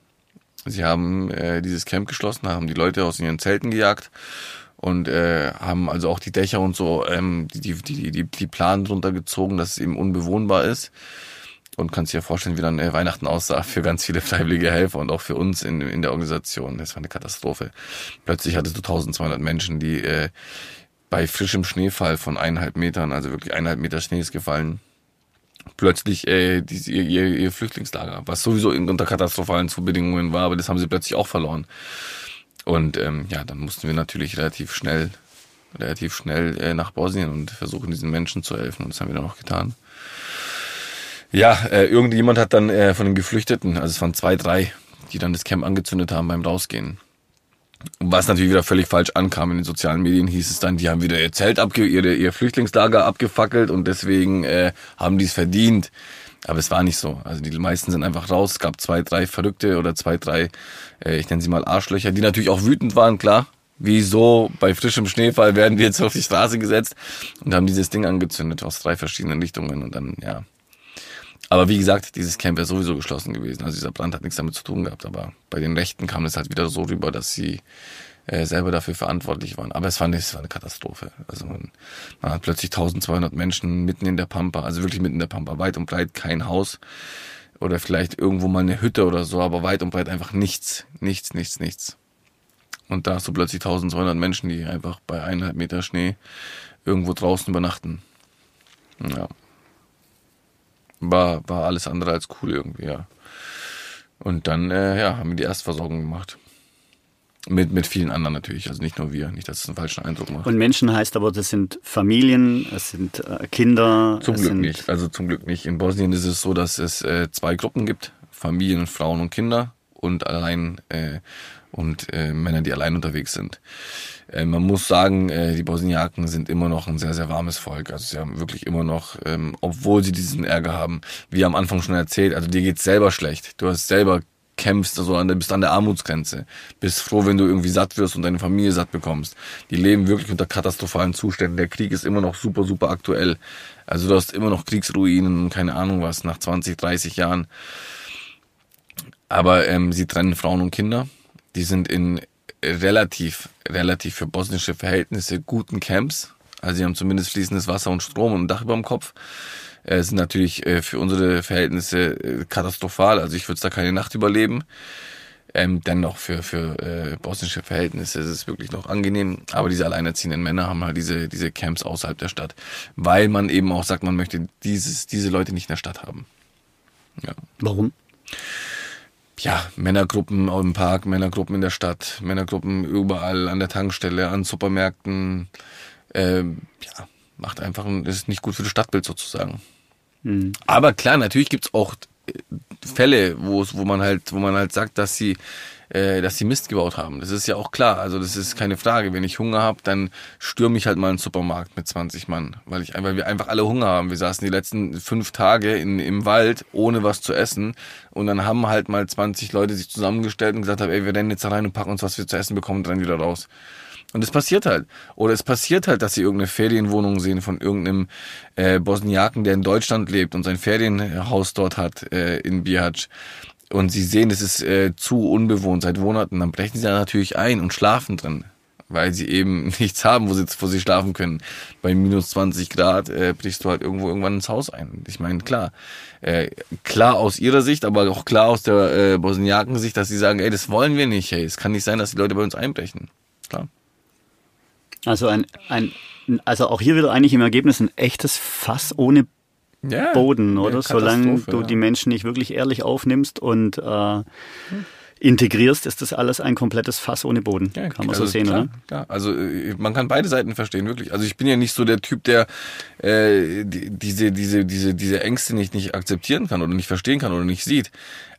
Sie haben äh, dieses Camp geschlossen, haben die Leute aus ihren Zelten gejagt und äh, haben also auch die Dächer und so, ähm, die, die, die, die, die Planen drunter gezogen, dass es eben unbewohnbar ist. Und kannst dir vorstellen, wie dann äh, Weihnachten aussah für ganz viele freiwillige Helfer und auch für uns in, in der Organisation. Das war eine Katastrophe. Plötzlich hattest du 1200 Menschen, die äh, bei frischem Schneefall von eineinhalb Metern, also wirklich eineinhalb Meter Schnee ist gefallen, plötzlich äh, die, ihr, ihr Flüchtlingslager, was sowieso unter katastrophalen Zubedingungen war, aber das haben sie plötzlich auch verloren. Und ähm, ja, dann mussten wir natürlich relativ schnell, relativ schnell äh, nach Bosnien und versuchen, diesen Menschen zu helfen. Und das haben wir dann auch getan. Ja, äh, irgendjemand hat dann äh, von den Geflüchteten, also es waren zwei, drei, die dann das Camp angezündet haben beim Rausgehen. Was natürlich wieder völlig falsch ankam in den sozialen Medien, hieß es dann, die haben wieder ihr Zelt abge ihre, ihr Flüchtlingslager abgefackelt und deswegen äh, haben die es verdient. Aber es war nicht so. Also die meisten sind einfach raus. Es gab zwei, drei Verrückte oder zwei, drei, äh, ich nenne sie mal Arschlöcher, die natürlich auch wütend waren, klar. Wieso bei frischem Schneefall werden die jetzt auf die Straße gesetzt und haben dieses Ding angezündet aus drei verschiedenen Richtungen und dann, ja, aber wie gesagt, dieses Camp wäre sowieso geschlossen gewesen. Also dieser Brand hat nichts damit zu tun gehabt. Aber bei den Rechten kam es halt wieder so rüber, dass sie äh, selber dafür verantwortlich waren. Aber es war, nicht, es war eine Katastrophe. Also man, man hat plötzlich 1200 Menschen mitten in der Pampa, also wirklich mitten in der Pampa, weit und breit kein Haus oder vielleicht irgendwo mal eine Hütte oder so, aber weit und breit einfach nichts, nichts, nichts, nichts. Und da hast du plötzlich 1200 Menschen, die einfach bei eineinhalb Meter Schnee irgendwo draußen übernachten. Ja war, war alles andere als cool irgendwie, ja. Und dann, äh, ja, haben wir die Erstversorgung gemacht. Mit, mit vielen anderen natürlich, also nicht nur wir, nicht, dass es einen falschen Eindruck macht. Und Menschen heißt aber, das sind Familien, es sind äh, Kinder. Zum Glück nicht, also zum Glück nicht. In Bosnien ist es so, dass es äh, zwei Gruppen gibt, Familien, Frauen und Kinder und allein äh, und äh, Männer, die allein unterwegs sind. Äh, man muss sagen, äh, die Bosniaken sind immer noch ein sehr, sehr warmes Volk. Also sie haben wirklich immer noch, ähm, obwohl sie diesen Ärger haben, wie am Anfang schon erzählt, also dir geht's selber schlecht. Du hast selber kämpfst, also an der, bist an der Armutsgrenze. Bist froh, wenn du irgendwie satt wirst und deine Familie satt bekommst. Die leben wirklich unter katastrophalen Zuständen. Der Krieg ist immer noch super, super aktuell. Also du hast immer noch Kriegsruinen und keine Ahnung was nach 20, 30 Jahren. Aber ähm, sie trennen Frauen und Kinder. Die sind in relativ, relativ für bosnische Verhältnisse guten Camps. Also sie haben zumindest fließendes Wasser und Strom und ein Dach über dem Kopf. Äh, sind natürlich äh, für unsere Verhältnisse äh, katastrophal. Also ich würde da keine Nacht überleben. Ähm, dennoch für, für äh, bosnische Verhältnisse ist es wirklich noch angenehm. Aber diese alleinerziehenden Männer haben halt diese, diese Camps außerhalb der Stadt. Weil man eben auch sagt, man möchte dieses, diese Leute nicht in der Stadt haben. Ja. Warum? Ja, Männergruppen im Park, Männergruppen in der Stadt, Männergruppen überall an der Tankstelle, an Supermärkten. Ähm, ja, macht einfach, ist nicht gut für das Stadtbild sozusagen. Mhm. Aber klar, natürlich gibt's auch Fälle, wo es, wo man halt, wo man halt sagt, dass sie, äh, dass sie Mist gebaut haben. Das ist ja auch klar. Also das ist keine Frage. Wenn ich Hunger habe, dann stürme ich halt mal einen Supermarkt mit 20 Mann, weil ich weil wir einfach alle Hunger haben. Wir saßen die letzten fünf Tage in, im Wald ohne was zu essen und dann haben halt mal 20 Leute sich zusammengestellt und gesagt haben, ey, wir rennen jetzt rein und packen uns was wir zu essen bekommen und rennen wieder raus. Und es passiert halt. Oder es passiert halt, dass sie irgendeine Ferienwohnung sehen von irgendeinem äh, Bosniaken, der in Deutschland lebt und sein Ferienhaus dort hat, äh, in Bihac. Und sie sehen, es ist äh, zu unbewohnt seit Monaten. Dann brechen sie da natürlich ein und schlafen drin. Weil sie eben nichts haben, wo sie, wo sie schlafen können. Bei minus 20 Grad äh, brichst du halt irgendwo irgendwann ins Haus ein. Ich meine, klar. Äh, klar aus ihrer Sicht, aber auch klar aus der äh, Bosniaken-Sicht, dass sie sagen, ey, das wollen wir nicht, hey. Es kann nicht sein, dass die Leute bei uns einbrechen. Klar. Also ein, ein, also auch hier wieder eigentlich im Ergebnis ein echtes Fass ohne ja, Boden, oder? Solange du ja. die Menschen nicht wirklich ehrlich aufnimmst und äh, integrierst, ist das alles ein komplettes Fass ohne Boden. Ja, kann man also so sehen, klar, oder? Ja, also äh, man kann beide Seiten verstehen, wirklich. Also ich bin ja nicht so der Typ, der äh, die, diese, diese, diese, diese Ängste nicht, nicht akzeptieren kann oder nicht verstehen kann oder nicht sieht.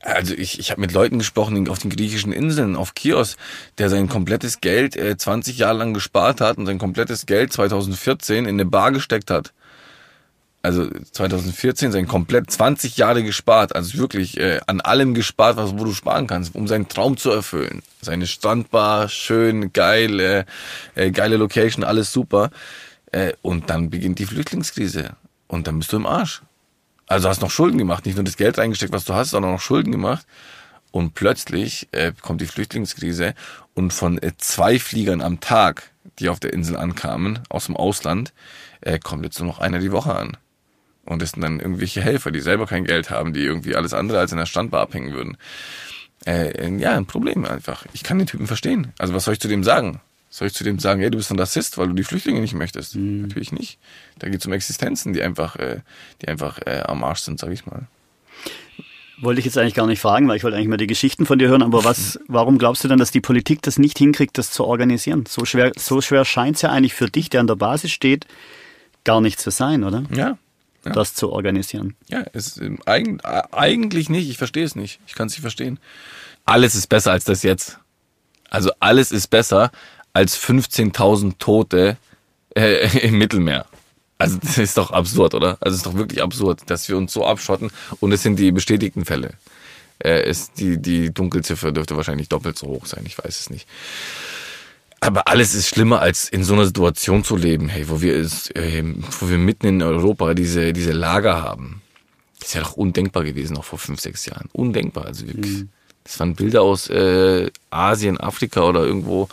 Also ich, ich habe mit Leuten gesprochen auf den griechischen Inseln, auf Kios, der sein komplettes Geld äh, 20 Jahre lang gespart hat und sein komplettes Geld 2014 in eine Bar gesteckt hat. Also 2014 sein komplett 20 Jahre gespart, also wirklich äh, an allem gespart, was wo du sparen kannst, um seinen Traum zu erfüllen. Seine Strandbar, schön, geil, äh, äh, geile Location, alles super. Äh, und dann beginnt die Flüchtlingskrise und dann bist du im Arsch. Also hast noch Schulden gemacht, nicht nur das Geld reingesteckt, was du hast, sondern noch Schulden gemacht. Und plötzlich äh, kommt die Flüchtlingskrise und von äh, zwei Fliegern am Tag, die auf der Insel ankamen, aus dem Ausland, äh, kommt jetzt nur noch einer die Woche an. Und das sind dann irgendwelche Helfer, die selber kein Geld haben, die irgendwie alles andere als in der Standbar abhängen würden. Äh, ja, ein Problem einfach. Ich kann den Typen verstehen. Also was soll ich zu dem sagen? Soll ich zu dem sagen, hey, du bist ein Rassist, weil du die Flüchtlinge nicht möchtest? Mhm. Natürlich nicht. Da geht es um Existenzen, die einfach, äh, die einfach äh, am Arsch sind, sag ich mal. Wollte ich jetzt eigentlich gar nicht fragen, weil ich wollte eigentlich mal die Geschichten von dir hören, aber was, warum glaubst du denn, dass die Politik das nicht hinkriegt, das zu organisieren? So schwer, so schwer scheint es ja eigentlich für dich, der an der Basis steht, gar nicht zu sein, oder? Ja. Ja. Das zu organisieren. Ja, es, ähm, eigentlich nicht. Ich verstehe es nicht. Ich kann es nicht verstehen. Alles ist besser als das jetzt. Also alles ist besser als 15.000 Tote äh, im Mittelmeer. Also das ist doch absurd, oder? Also es ist doch wirklich absurd, dass wir uns so abschotten und es sind die bestätigten Fälle. Äh, ist die, die Dunkelziffer dürfte wahrscheinlich doppelt so hoch sein, ich weiß es nicht. Aber alles ist schlimmer, als in so einer Situation zu leben, hey, wo wir, ist, äh, wo wir mitten in Europa diese, diese Lager haben. Das ist ja doch undenkbar gewesen, noch vor fünf, sechs Jahren. Undenkbar. Also wirklich. Mhm. Das waren Bilder aus äh, Asien, Afrika oder irgendwo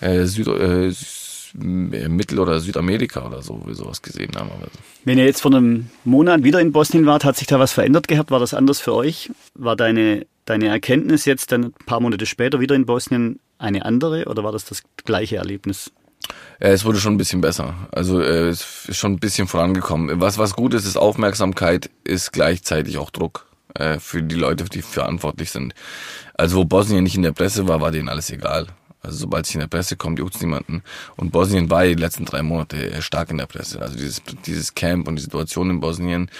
äh, Süd, äh, Mittel- oder Südamerika oder so, wo wir sowas gesehen haben. Aber Wenn ihr jetzt vor einem Monat wieder in Bosnien wart, hat sich da was verändert gehabt? War das anders für euch? War deine, deine Erkenntnis jetzt dann ein paar Monate später wieder in Bosnien eine andere oder war das das gleiche Erlebnis? Es wurde schon ein bisschen besser. Also äh, es ist schon ein bisschen vorangekommen. Was, was gut ist, ist Aufmerksamkeit, ist gleichzeitig auch Druck äh, für die Leute, die verantwortlich sind. Also wo Bosnien nicht in der Presse war, war denen alles egal. Also sobald es in der Presse kommt, juckt niemanden. Und Bosnien war die letzten drei Monate stark in der Presse. Also dieses, dieses Camp und die Situation in Bosnien.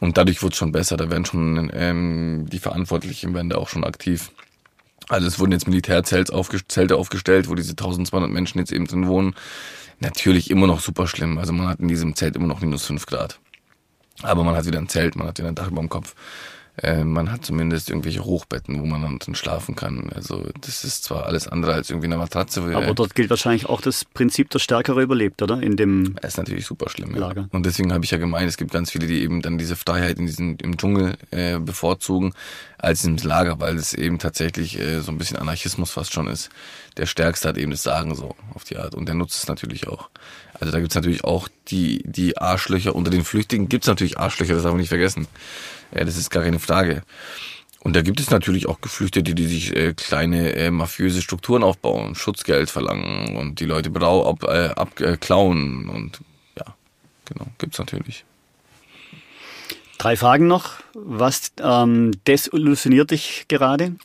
Und dadurch wurde es schon besser. Da werden schon ähm, die Verantwortlichen werden da auch schon aktiv. Also es wurden jetzt Militärzelte aufgestellt, wo diese 1200 Menschen jetzt eben drin wohnen. Natürlich immer noch super schlimm. Also man hat in diesem Zelt immer noch minus fünf Grad. Aber man hat wieder ein Zelt, man hat wieder ein Dach über dem Kopf. Äh, man hat zumindest irgendwelche Hochbetten, wo man dann schlafen kann. Also das ist zwar alles andere als irgendwie eine Matratze. Aber dort gilt wahrscheinlich auch das Prinzip, der Stärkere überlebt, oder? In dem das ist natürlich super schlimm. Lager. Ja. Und deswegen habe ich ja gemeint, es gibt ganz viele, die eben dann diese Freiheit in diesem im Dschungel äh, bevorzugen als im Lager, weil es eben tatsächlich äh, so ein bisschen Anarchismus fast schon ist. Der Stärkste hat eben das Sagen so auf die Art und der nutzt es natürlich auch. Also da gibt's natürlich auch die, die Arschlöcher unter den Flüchtlingen. Gibt's natürlich Arschlöcher, das darf man nicht vergessen. Ja, das ist gar keine Frage. Und da gibt es natürlich auch Geflüchtete, die sich äh, kleine äh, mafiöse Strukturen aufbauen, Schutzgeld verlangen und die Leute brau ab, äh, abklauen und ja, genau, gibt's natürlich. Drei Fragen noch. Was ähm, desillusioniert dich gerade?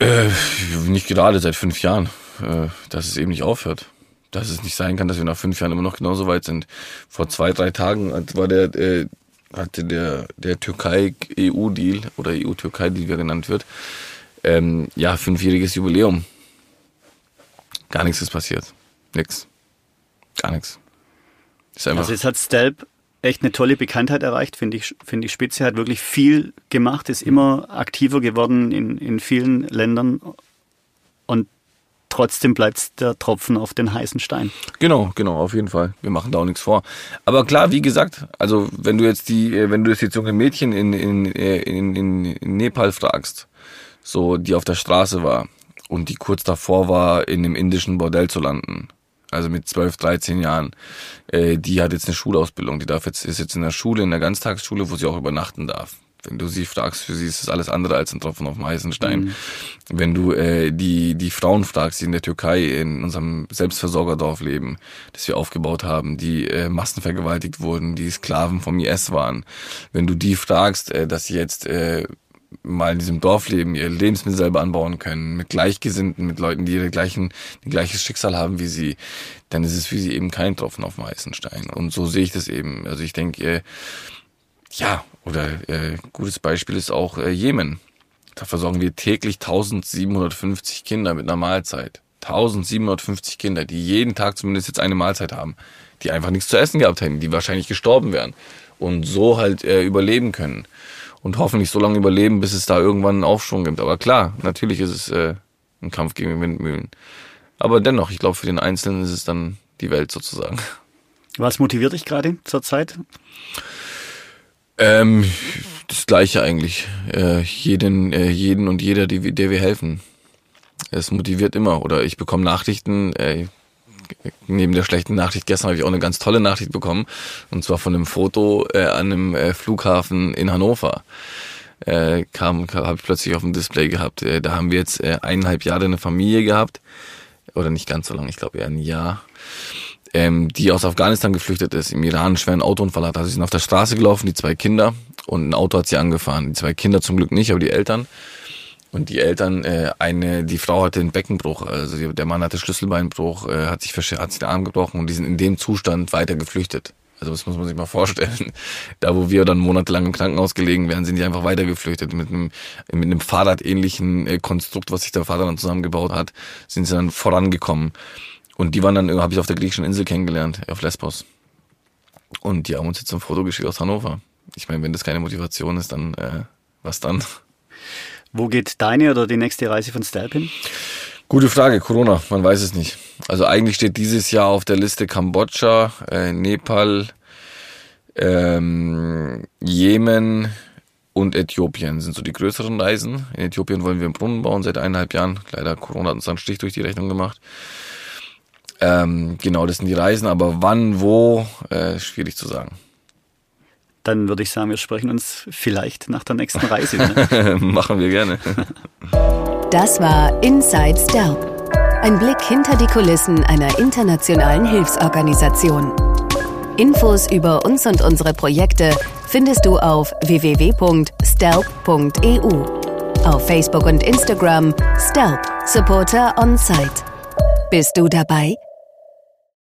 Äh, nicht gerade seit fünf Jahren, äh, dass es eben nicht aufhört. Dass es nicht sein kann, dass wir nach fünf Jahren immer noch genauso weit sind. Vor zwei, drei Tagen war der, äh, hatte der, der Türkei-EU-Deal oder EU-Türkei-Deal, wie er genannt wird, ähm, ja, fünfjähriges Jubiläum. Gar nichts ist passiert. Nix. Gar nichts. also jetzt hat Stelp echt eine tolle Bekanntheit erreicht, finde ich, finde ich spitze. Hat wirklich viel gemacht, ist immer aktiver geworden in, in vielen Ländern und trotzdem bleibt der Tropfen auf den heißen Stein. Genau, genau, auf jeden Fall. Wir machen da auch nichts vor. Aber klar, wie gesagt, also wenn du jetzt die, äh, wenn du jetzt junge Mädchen in, in, äh, in, in, in Nepal fragst, so die auf der Straße war und die kurz davor war, in dem indischen Bordell zu landen, also mit 12, 13 Jahren, äh, die hat jetzt eine Schulausbildung, die darf jetzt, ist jetzt in der Schule, in der Ganztagsschule, wo sie auch übernachten darf. Wenn du sie fragst, für sie ist es alles andere als ein Tropfen auf dem heißen Stein. Mhm. Wenn du äh, die, die Frauen fragst, die in der Türkei in unserem Selbstversorgerdorf leben, das wir aufgebaut haben, die äh, massenvergewaltigt wurden, die Sklaven vom IS waren, wenn du die fragst, äh, dass sie jetzt äh, mal in diesem Dorf leben, ihr Lebensmittel selber anbauen können, mit Gleichgesinnten, mit Leuten, die ihre gleichen, ein gleiches Schicksal haben wie sie, dann ist es für sie eben kein Tropfen auf dem heißen Stein. Und so sehe ich das eben. Also ich denke, ja, oder äh, gutes Beispiel ist auch äh, Jemen. Da versorgen wir täglich 1750 Kinder mit einer Mahlzeit. 1750 Kinder, die jeden Tag zumindest jetzt eine Mahlzeit haben, die einfach nichts zu essen gehabt hätten, die wahrscheinlich gestorben wären und so halt äh, überleben können und hoffentlich so lange überleben, bis es da irgendwann einen Aufschwung gibt. Aber klar, natürlich ist es äh, ein Kampf gegen Windmühlen. Aber dennoch, ich glaube, für den Einzelnen ist es dann die Welt sozusagen. Was motiviert dich gerade zur Zeit? Ähm, das Gleiche eigentlich. Äh, jeden, äh, jeden und jeder, die, der wir helfen. Es motiviert immer. Oder ich bekomme Nachrichten, äh, neben der schlechten Nachricht gestern habe ich auch eine ganz tolle Nachricht bekommen. Und zwar von einem Foto äh, an einem äh, Flughafen in Hannover. Äh, kam, kam habe ich plötzlich auf dem Display gehabt. Äh, da haben wir jetzt äh, eineinhalb Jahre eine Familie gehabt. Oder nicht ganz so lange, ich glaube eher ein Jahr. Ähm, die aus Afghanistan geflüchtet ist, im Iran einen schweren Autounfall hat. Also sie sind auf der Straße gelaufen, die zwei Kinder, und ein Auto hat sie angefahren. Die zwei Kinder zum Glück nicht, aber die Eltern. Und die Eltern, äh, eine, die Frau hatte einen Beckenbruch, also der Mann hatte Schlüsselbeinbruch, äh, hat sich hat sich den Arm gebrochen und die sind in dem Zustand weiter geflüchtet. Also das muss man sich mal vorstellen. Da, wo wir dann monatelang im Krankenhaus gelegen wären, sind die einfach weiter geflüchtet mit einem mit einem Fahrradähnlichen äh, Konstrukt, was sich der Vater dann zusammengebaut hat, sind sie dann vorangekommen. Und die waren dann, habe ich auf der griechischen Insel kennengelernt, auf Lesbos. Und die haben uns jetzt ein Foto geschickt aus Hannover. Ich meine, wenn das keine Motivation ist, dann äh, was dann? Wo geht deine oder die nächste Reise von Stelp hin? Gute Frage, Corona, man weiß es nicht. Also eigentlich steht dieses Jahr auf der Liste Kambodscha, äh, Nepal, ähm, Jemen und Äthiopien sind so die größeren Reisen. In Äthiopien wollen wir einen Brunnen bauen seit eineinhalb Jahren. Leider Corona hat uns einen Stich durch die Rechnung gemacht. Ähm, genau, das sind die Reisen, aber wann, wo, äh, schwierig zu sagen dann würde ich sagen, wir sprechen uns vielleicht nach der nächsten Reise. Ne? Machen wir gerne. Das war Inside Stelp. Ein Blick hinter die Kulissen einer internationalen Hilfsorganisation. Infos über uns und unsere Projekte findest du auf www.stelp.eu. Auf Facebook und Instagram Stelp Supporter on Site. Bist du dabei?